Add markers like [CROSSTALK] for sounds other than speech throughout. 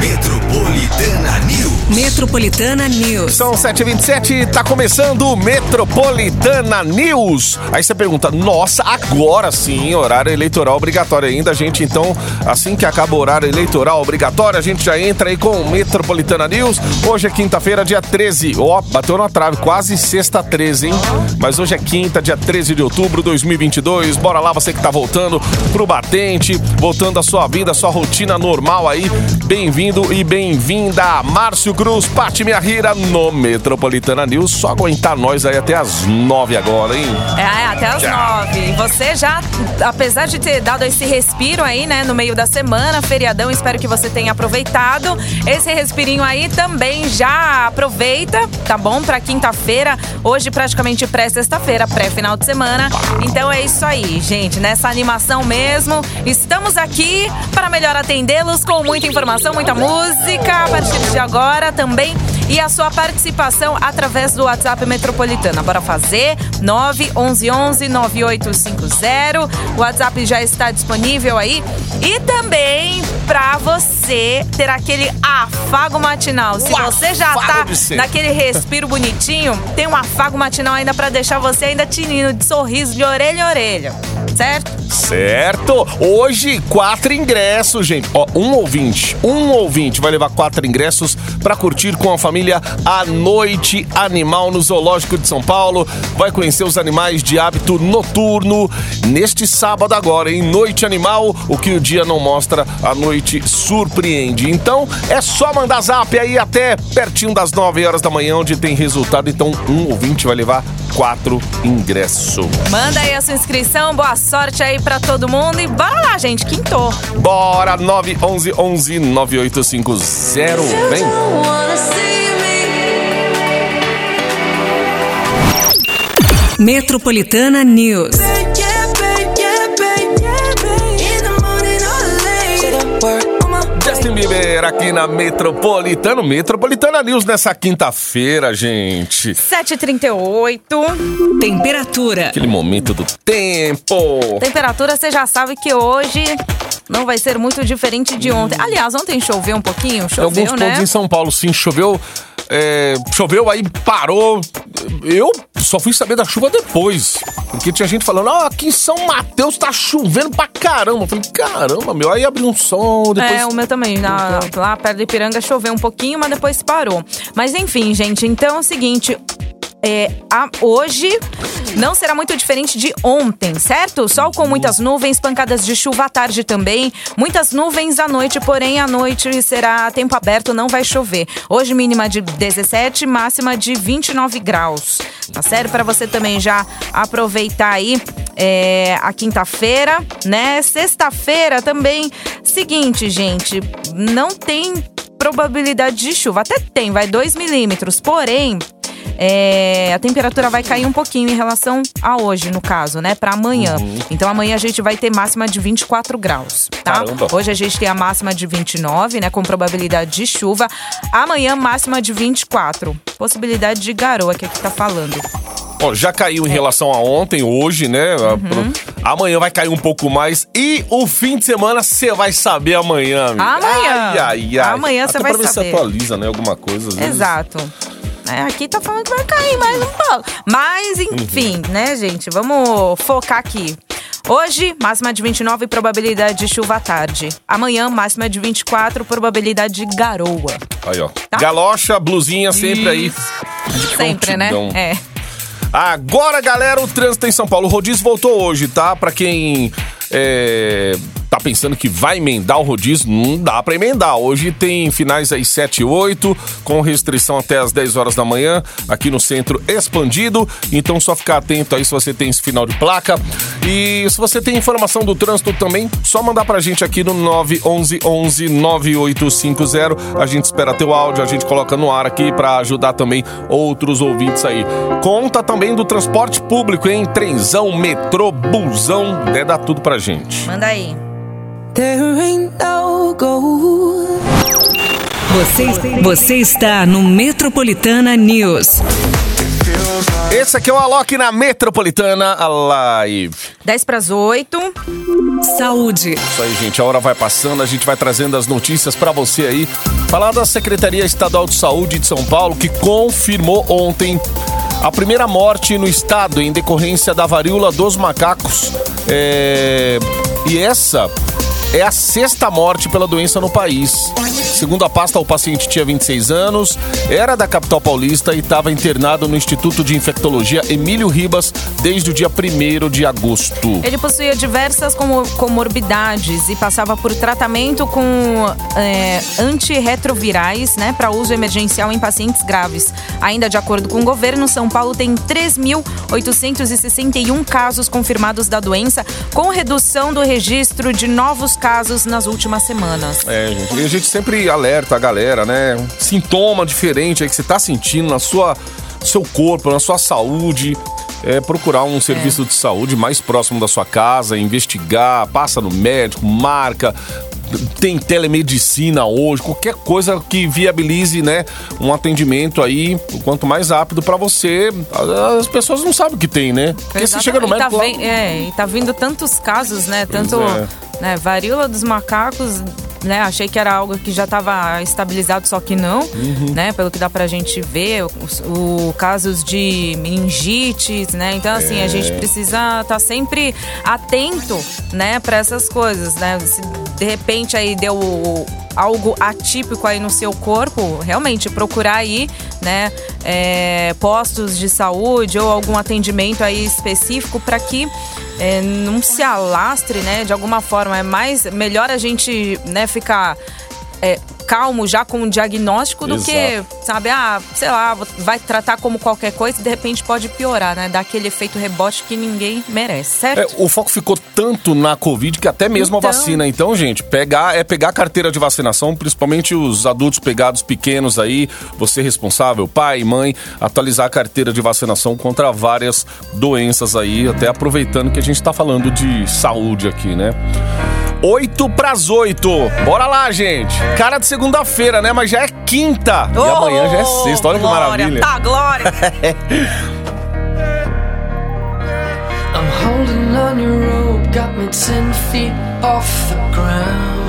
Metropolitana News. Metropolitana News. São 7h27, tá começando o Metropolitana News. Aí você pergunta, nossa, agora sim, horário eleitoral obrigatório ainda, gente. Então, assim que acaba o horário eleitoral obrigatório, a gente já entra aí com o Metropolitana News. Hoje é quinta-feira, dia 13. Ó, oh, bateu na trave, quase sexta 13, hein? Mas hoje é quinta, dia 13 de outubro de 2022. Bora lá, você que tá voltando pro batente, voltando a sua vida, a sua rotina normal aí. Bem-vindo e bem-vinda, Márcio Cruz, Pati Minha Rira, no Metropolitana News. Só aguentar nós aí até as nove agora, hein? É, até as nove. E você já, apesar de ter dado esse respiro aí, né, no meio da semana, feriadão, espero que você tenha aproveitado. Esse respirinho aí também já aproveita, tá bom? Pra quinta-feira, hoje praticamente pré-sexta-feira, pré-final de semana. Então é isso aí, gente, nessa animação mesmo. Estamos aqui para melhor atendê-los com muita informação, muita música a partir de agora também e a sua participação através do WhatsApp Metropolitana. Bora fazer 911 9850. O WhatsApp já está disponível aí e também para você ter aquele afago matinal. Se você já tá naquele respiro bonitinho, tem um afago matinal ainda para deixar você ainda tinindo de sorriso de orelha a orelha. Certo? Certo! Hoje, quatro ingressos, gente. Ó, um ouvinte, um ouvinte vai levar quatro ingressos para curtir com a família a Noite Animal no Zoológico de São Paulo. Vai conhecer os animais de hábito noturno neste sábado agora, em Noite Animal. O que o dia não mostra, a noite surpreende. Então, é só mandar zap aí até pertinho das 9 horas da manhã, onde tem resultado. Então, um ouvinte vai levar quatro ingressos. Manda aí a sua inscrição, boa sorte aí para todo mundo e bora lá, gente, quintou. Bora, 911 11 9850. Vem. Metropolitana News. Bieber aqui na Metropolitano, Metropolitana News nessa quinta-feira, gente. 7h38. Temperatura. Aquele momento do tempo. Temperatura, você já sabe que hoje não vai ser muito diferente de ontem. Aliás, ontem choveu um pouquinho, choveu, Alguns né? pontos em São Paulo, sim, choveu. É, choveu, aí parou. Eu só fui saber da chuva depois. Porque tinha gente falando, ó, oh, aqui em São Mateus tá chovendo pra caramba. Eu falei, caramba, meu. Aí abriu um som, depois... É, o meu também. Na, lá perto de Ipiranga choveu um pouquinho, mas depois parou. Mas enfim, gente, então é o seguinte é, a, hoje não será muito diferente de ontem, certo? Sol com muitas nuvens, pancadas de chuva à tarde também, muitas nuvens à noite, porém à noite será tempo aberto, não vai chover. Hoje mínima de 17, máxima de 29 graus. Tá certo? Para você também já aproveitar aí é, a quinta-feira, né? Sexta-feira também. Seguinte, gente, não tem probabilidade de chuva. Até tem, vai 2 milímetros, porém é, a temperatura vai cair um pouquinho em relação a hoje, no caso, né? Para amanhã. Uhum. Então amanhã a gente vai ter máxima de 24 graus, tá? Caramba. Hoje a gente tem a máxima de 29, né? Com probabilidade de chuva. Amanhã, máxima de 24. Possibilidade de garoa, que aqui tá falando. Bom, já caiu em é. relação a ontem, hoje, né? Uhum. Amanhã vai cair um pouco mais. E o fim de semana você vai saber amanhã, amigo. Amanhã. Ai, ai, ai. Amanhã você vai pra ver saber. se atualiza, né? Alguma coisa. Às vezes. É, aqui tá falando que vai cair mais um pouco. Mas, enfim, uhum. né, gente? Vamos focar aqui. Hoje, máxima de 29, probabilidade de chuva à tarde. Amanhã, máxima de 24, probabilidade de garoa. Aí, ó. Tá? Galocha, blusinha sempre aí. Sempre, né? É. Agora, galera, o trânsito em São Paulo. O rodízio voltou hoje, tá? Pra quem é, tá pensando que vai emendar o rodízio, não dá para emendar. Hoje tem finais aí 7 e 8, com restrição até as 10 horas da manhã, aqui no centro expandido. Então só ficar atento aí se você tem esse final de placa. E se você tem informação do trânsito também, só mandar pra gente aqui no 911 11 9850. A gente espera teu áudio, a gente coloca no ar aqui para ajudar também outros ouvintes aí. Conta também do transporte público, hein? Trenzão, metrô, busão, né? Dá tudo pra gente. Manda aí. Você, você está no Metropolitana News. Esse aqui é o Alok na Metropolitana Live. 10 para as 8. Saúde. Isso aí, gente. A hora vai passando, a gente vai trazendo as notícias pra você aí. Falar da Secretaria Estadual de Saúde de São Paulo, que confirmou ontem a primeira morte no estado em decorrência da varíola dos macacos. É... E essa é a sexta morte pela doença no país. Segundo a pasta, o paciente tinha 26 anos, era da capital paulista e estava internado no Instituto de Infectologia Emílio Ribas desde o dia 1 de agosto. Ele possuía diversas como- comorbidades e passava por tratamento com é, antirretrovirais, né, para uso emergencial em pacientes graves. Ainda de acordo com o governo, São Paulo tem 3.861 casos confirmados da doença, com redução do registro de novos casos nas últimas semanas. É, gente. E a gente sempre alerta a galera, né? Sintoma diferente aí que você tá sentindo na sua no seu corpo, na sua saúde. É procurar um serviço de saúde mais próximo da sua casa, investigar, passa no médico, marca. Tem telemedicina hoje, qualquer coisa que viabilize, né, um atendimento aí, o quanto mais rápido pra você. As pessoas não sabem o que tem, né? Porque você chega no E tá médico ven- é, e tá vindo tantos casos, né? Tanto é. Né, varíola dos macacos, né? Achei que era algo que já estava estabilizado, só que não, Uhum. né? Pelo que dá pra gente ver, os o, casos de meningites, né? Então, assim, a É. gente precisa estar sempre atento, né, para essas coisas, né? Se de repente aí deu algo atípico aí no seu corpo, realmente procurar aí, né, é, postos de saúde ou algum atendimento aí específico para que é, não se alastre, né, de alguma forma. É mais melhor a gente, né, ficar é, calmo já com o diagnóstico do que, Exato. sabe, ah, sei lá, vai tratar como qualquer coisa e de repente pode piorar, né? Dar aquele efeito rebote que ninguém merece, certo? É, o foco ficou tanto na Covid que até mesmo Então. a vacina. Então, gente, pegar é pegar a carteira de vacinação, principalmente os adultos pegados pequenos aí, você responsável, pai, mãe, atualizar a carteira de vacinação contra várias doenças aí, até aproveitando que a gente tá falando de saúde aqui, né? 8 pras 8. Bora lá, gente. Cara de segunda-feira, né? Mas já é quinta. e amanhã já é sexta. Olha que glória, maravilha. Tá, glória! [LAUGHS] I'm holding on your rope, got me ten feet off the ground.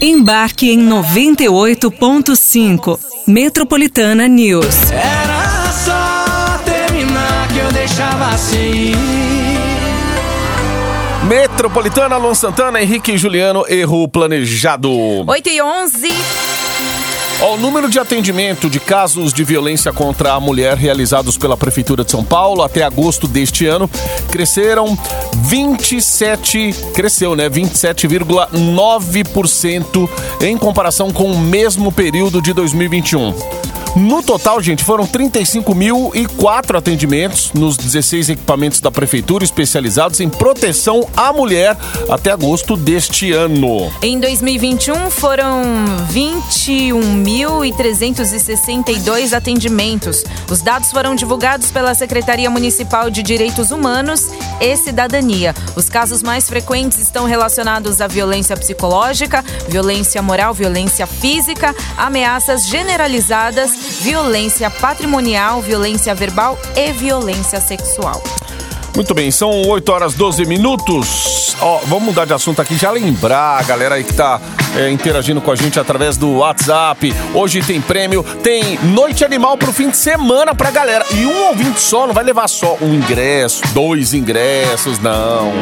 Embarque em 98.5. Metropolitana News. Era só terminar que eu deixava assim. Metropolitana, Alon Santana, Henrique e Juliano, erro planejado. 8 e 11. Ó, o número de atendimento de casos de violência contra a mulher realizados pela Prefeitura de São Paulo até agosto deste ano cresceram 27, cresceu, né? 27,9% em comparação com o mesmo período de 2021. No total, gente, foram 35.004 atendimentos nos 16 equipamentos da Prefeitura especializados em proteção à mulher até agosto deste ano. Em 2021 foram 21.362 atendimentos. Os dados foram divulgados pela Secretaria Municipal de Direitos Humanos e Cidadania. Os casos mais frequentes estão relacionados à violência psicológica, violência moral, violência física, ameaças generalizadas, violência patrimonial, violência verbal e violência sexual. Muito bem, são 8 horas 12 minutos. Ó, vamos mudar de assunto aqui, já lembrar a galera aí que tá é, interagindo com a gente através do WhatsApp. Hoje tem prêmio, tem Noite Animal pro fim de semana pra galera. E um ouvinte só, não vai levar só um ingresso, dois ingressos, não.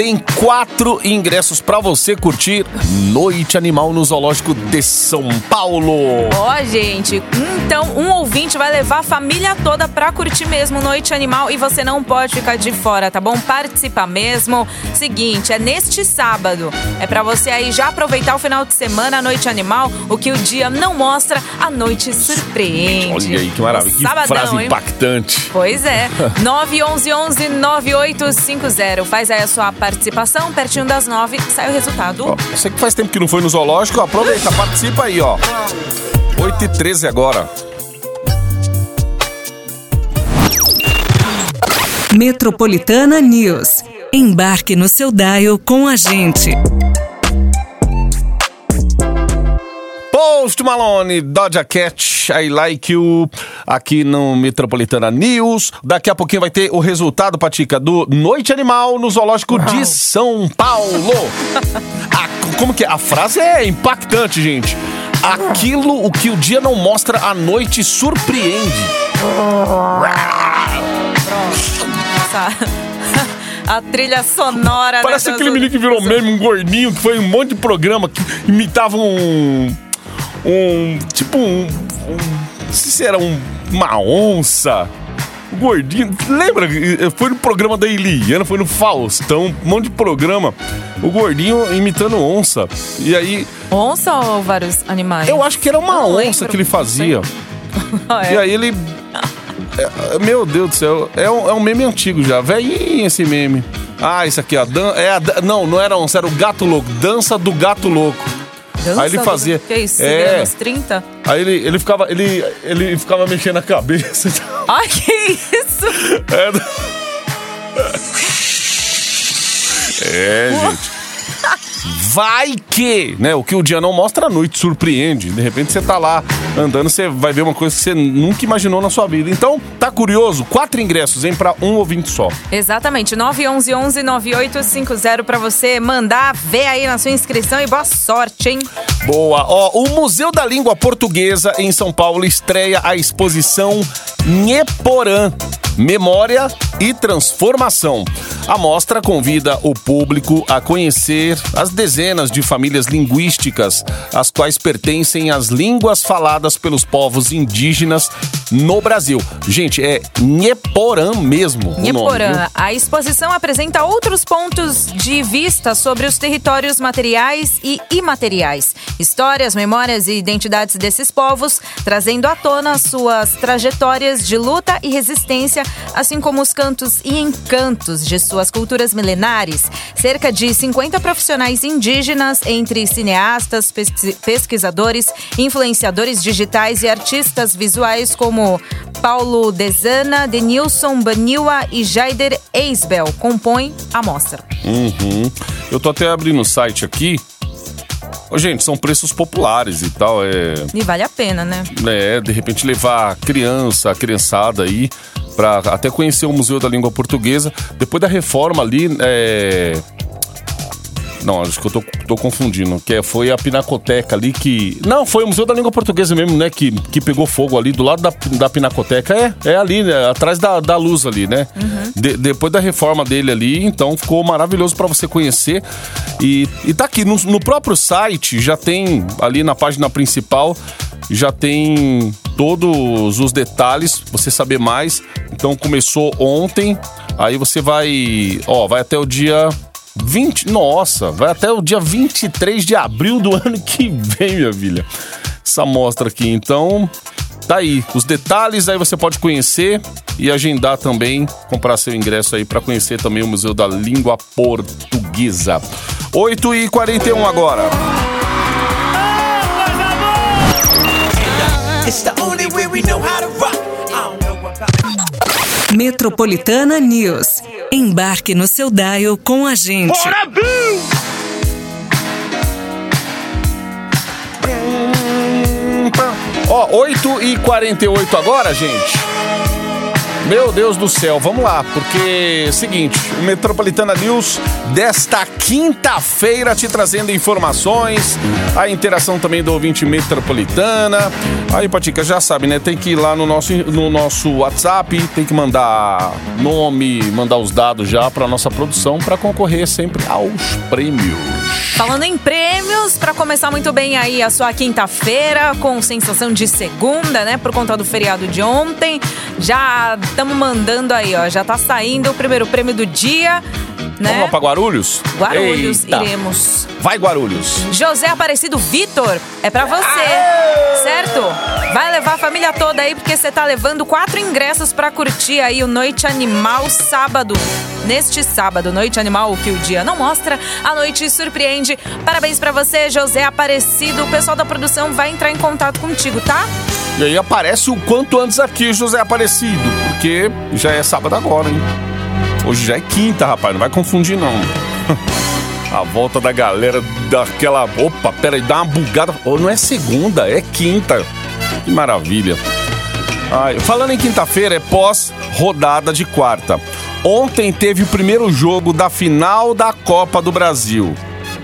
Tem quatro ingressos pra você curtir Noite Animal no Zoológico de São Paulo. Ó, gente, então um ouvinte vai levar a família toda pra curtir mesmo Noite Animal e você não pode ficar de fora, tá bom? Participa mesmo. Seguinte, é neste sábado. É pra você aí já aproveitar o final de semana, a Noite Animal. O que o dia não mostra, a noite surpreende. Olha aí que maravilha, que Sabadão, frase hein? impactante. Pois é. [LAUGHS] 911-9850. Faz aí a sua participação. Pertinho das nove, sai o resultado. Ó, você que faz tempo que não foi no zoológico, aproveita, participa aí, ó. 8 e 13 agora. Metropolitana News. Embarque no seu dial com a gente. Post Malone, Doja Cat, I Like You, aqui no Metropolitana News. Daqui a pouquinho vai ter o resultado, Patica, do Noite Animal no Zoológico de São Paulo. [LAUGHS] A- como que é? A frase é impactante, gente. Aquilo o que o dia não mostra, a noite surpreende. [LAUGHS] A trilha sonora, Parece né, aquele menino que virou meme, um gordinho, que foi em um monte de programa que imitava um. Um. Tipo um. um não sei se era um, uma onça. Gordinho. Lembra? Foi no programa da Eliana, foi no Faustão, um monte de programa. O gordinho imitando onça. E aí, Onça ou vários animais? eu acho que era uma Não onça lembro, que ele fazia. [LAUGHS] Ah, é. E aí ele. é, meu Deus do céu, é um, é um meme antigo já. Velhinho esse meme. Ah, isso aqui, ó. Dan- é a não, não era onça, era o gato louco. Dança do gato louco. Dança aí ele do- fazia- Que isso? É. É. Anos 30? Aí ele, ele ficava. Ele, ele ficava mexendo a cabeça. Ai, que isso? É, [LAUGHS] é. Vai que, né? O que o dia não mostra, a noite surpreende. De repente você tá lá andando, você vai ver uma coisa que você nunca imaginou na sua vida. Então, tá curioso? Quatro ingressos, hein? Pra um ouvinte só. Exatamente, 911 9850 pra você mandar ver aí na sua inscrição e boa sorte, hein? Boa. Ó, o Museu da Língua Portuguesa em São Paulo estreia a exposição Nheporã. Memória e Transformação. A mostra convida o público a conhecer as dezenas de famílias linguísticas, as quais pertencem às línguas faladas pelos povos indígenas no Brasil. Gente, é Nheporã mesmo. nome, Nheporã, viu? a exposição apresenta outros pontos de vista sobre os territórios materiais e imateriais, histórias, memórias e identidades desses povos, trazendo à tona suas trajetórias de luta e resistência, assim como os cantos e encantos de suas culturas milenares. Cerca de 50 profissionais indígenas, entre cineastas, pesqui- pesquisadores, influenciadores digitais e artistas visuais como Paulo Dezana, Denilson Baniwa e Jaider Eisbel compõem a mostra. Uhum. Eu tô até abrindo o site aqui. Ô, gente, são preços populares e tal. É, E vale a pena, né? é, de repente levar a criança, a criançada aí, pra até conhecer o Museu da Língua Portuguesa. Depois da reforma ali, é. Não, acho que eu tô, tô confundindo. Que é- foi a Pinacoteca ali que. Não, foi o Museu da Língua Portuguesa mesmo, né? Que, que pegou fogo ali do lado da, da Pinacoteca. É, é ali, né? Atrás da, da luz ali, né? De- depois da reforma dele ali, então ficou maravilhoso pra você conhecer. E, e tá aqui, no, no próprio site já tem, ali na página principal, já tem todos os detalhes, você saber mais. Então começou ontem, aí você vai, ó, vai até o dia 20, nossa, vai até o dia 23 de abril do [LAUGHS] ano que vem, minha filha. Essa mostra aqui, então, tá aí. Os detalhes aí você pode conhecer e agendar também, comprar seu ingresso aí para conhecer também o Museu da Língua Portuguesa. 8 e 41 agora. Metropolitana News. Embarque no seu dial com a gente. Ó, 8 e 48 agora, gente. Meu Deus do céu, vamos lá, porque é seguinte, o Metropolitana News desta quinta-feira te trazendo informações, a interação também do ouvinte metropolitana. Aí, Patica, já sabe, né? Tem que ir lá no nosso, no nosso WhatsApp, tem que mandar nome, mandar os dados já para nossa produção para concorrer sempre aos prêmios. Falando em prêmios, pra começar muito bem aí a sua quinta-feira, com sensação de segunda, né? Por conta do feriado de ontem. Já estamos mandando aí, ó. Já tá saindo o primeiro prêmio do dia, né? Vamos lá para Guarulhos? Guarulhos, Eita. iremos. Vai, Guarulhos. José Aparecido Vitor, é pra você, certo? Vai levar a família toda aí, porque você tá levando quatro ingressos pra curtir aí o Noite Animal sábado. Neste sábado, Noite Animal, o que o dia não mostra, a noite surpreende. Parabéns pra você, José Aparecido. O pessoal da produção vai entrar em contato contigo, tá? E aí aparece o quanto antes aqui, José Aparecido, porque já é sábado agora, hein? Hoje já é quinta, rapaz, não vai confundir não. [LAUGHS] A volta da galera daquela. Opa, peraí, dá uma bugada. Oh, não é segunda, é quinta. Que maravilha. Ai, falando em quinta-feira, é pós-rodada de quarta. Ontem teve o primeiro jogo da final da Copa do Brasil.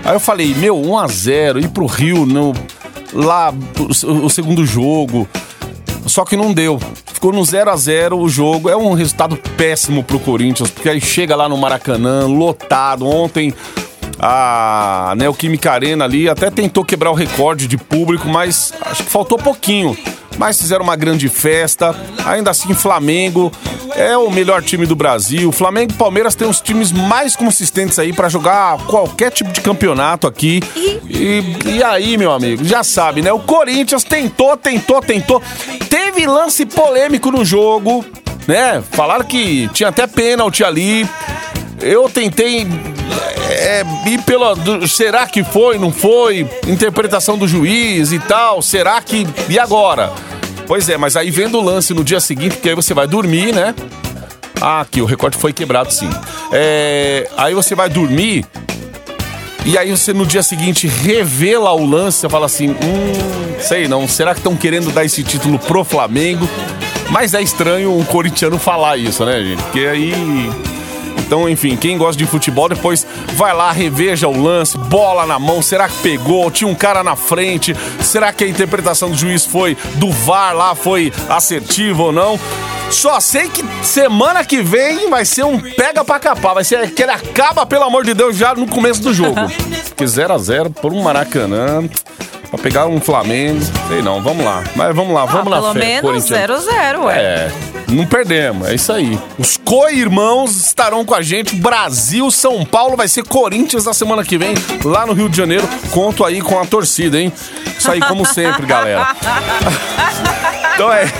Aí eu falei, meu, 1 a 0 ir pro Rio no, lá o, segundo jogo. Só que não deu. Ficou no 0 a 0 o jogo. É um resultado péssimo pro Corinthians, porque aí chega lá no Maracanã, lotado. Ontem a Neoquímica Arena ali até tentou quebrar o recorde de público, mas acho que faltou pouquinho. Mas fizeram uma grande festa. Ainda assim, Flamengo é o melhor time do Brasil. Flamengo e Palmeiras têm os times mais consistentes aí pra jogar qualquer tipo de campeonato aqui. E, e aí, meu amigo, já sabe, né? O Corinthians tentou, tentou, tentou. Teve lance polêmico no jogo, né? Falaram que tinha até pênalti ali. Eu tentei é, ir pela. do- será que foi, não foi? Interpretação do juiz e tal. Será que. E agora? Pois é, mas aí vendo o lance no dia seguinte, porque aí você vai dormir, né? Ah, aqui, o recorde foi quebrado sim. É, aí você vai dormir. E aí você no dia seguinte revela o lance, você fala assim, hum, sei não, será que estão querendo dar esse título pro Flamengo? Mas é estranho um corintiano falar isso, né, gente? Porque aí então, enfim, quem gosta de futebol depois vai lá, reveja o lance, bola na mão, será que pegou? Tinha um cara na frente, será que a interpretação do juiz foi do VAR lá, foi assertiva ou não? Só sei que semana que vem vai ser um pega pra capar, vai ser que ele acaba, pelo amor de Deus, já no começo do jogo. [LAUGHS] Porque 0x0 por um Maracanã, pra pegar um Flamengo, sei não, vamos lá. Mas vamos lá, Ah, vamos lá, pelo fé, menos corintiano. 0-0, ué. É, não perdemos, é isso aí. Os co-irmãos estarão com a gente. Brasil, São Paulo, vai ser Corinthians na semana que vem, lá no Rio de Janeiro. Conto aí com a torcida, hein? Isso aí, como sempre, galera. [LAUGHS] Então é.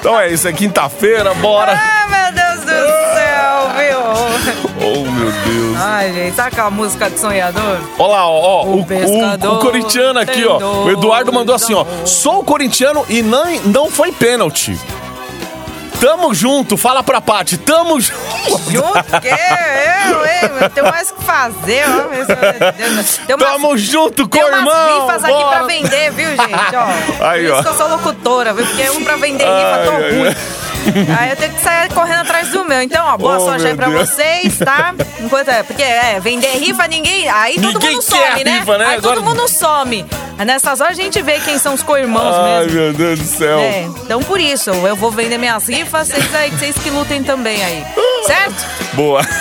Então é isso, é quinta-feira, bora. Ai, meu Deus do céu, viu? Oh, meu Deus. Ai, gente, sabe aquela música de sonhador? Olha lá, ó, ó, o, o, pescador o corintiano aqui, tem ó. O Eduardo mandou assim, ó. Sou corintiano e não, não foi pênalti. Tamo junto, fala pra Paty, tamo junto. Junto, que eu, hein? Tenho mais o que fazer, ó. Tem umas, Tamo junto, tem umas rifas aqui pra vender, viu, gente? Ó, [LAUGHS] Aí, Por isso ó. que eu sou locutora, viu? Porque um pra vender rifa ai, ruim. [LAUGHS] Aí eu tenho que sair correndo atrás do meu. Então, ó, boa Oh, sorte aí pra Deus. vocês, tá? [LAUGHS] Enquanto é, porque é, vender rifa, ninguém. Aí todo Ninguém mundo some, né? rifa, né? Aí Agora- todo mundo some. Nessas horas a gente vê quem são os co-irmãos Ai, mesmo. meu Deus do céu. É, então por isso, eu vou vender minhas rifas, vocês aí, vocês que lutem também aí. [GASPS] Certo? Boa. [LAUGHS]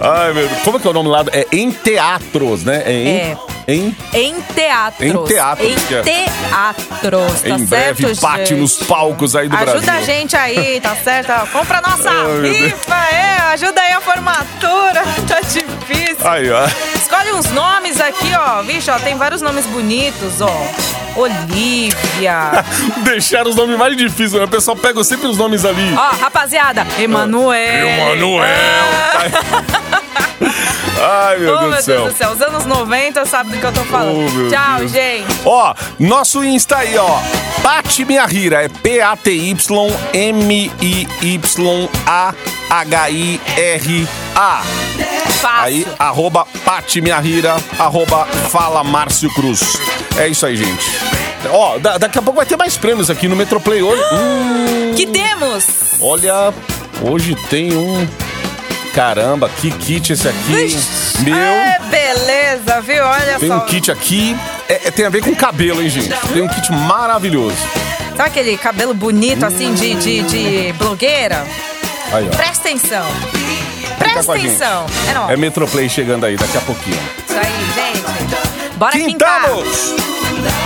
Ai, meu Deus. Como é que é o nome lá? É em teatros, né? É em. É. Em, Em teatros. Em teatros, Em é- teatros, tá em certo, breve, Paty gente? nos palcos aí do Ajuda Brasil. a gente aí, tá certo? Compra a nossa Ai, rifa, é. Ajuda aí a formatura. [LAUGHS] Tá difícil. Aí, ó. Escolhe uns nomes aqui, ó. Vixe, ó, tem vários nomes bonitos, ó. Olivia. [LAUGHS] Deixaram os nomes mais difíceis, né? O pessoal pega sempre os nomes ali. Ó, rapaziada, Emanuel. Emanuel. [LAUGHS] Ai, meu Oh, Deus meu do céu. Deus do céu. Os anos 90 sabe do que eu tô falando. Oh, Tchau, Deus. gente. Ó, nosso Insta aí, ó. Pati Minha Rira. É P-A-T-Y-M-I-Y-A-H-I-R-A. Fácil. Aí, arroba Pati arroba Fala Márcio Cruz. É isso aí, gente. Ó, da- daqui a pouco vai ter mais prêmios aqui no Metroplay hoje. Hum, Que temos? olha, hoje tem um. Caramba, que kit esse aqui. Meu. É, beleza, viu? Olha Tem só. um kit aqui, é- é- tem a ver com cabelo, hein, gente? Tem um kit maravilhoso. Sabe aquele cabelo bonito, assim, de, de, de blogueira? Aí, ó. Presta atenção. Presta gente. atenção. É nóis. É Metroplay chegando aí daqui a pouquinho. Isso aí, gente. Bora quintar. Quintamos! Metropolitana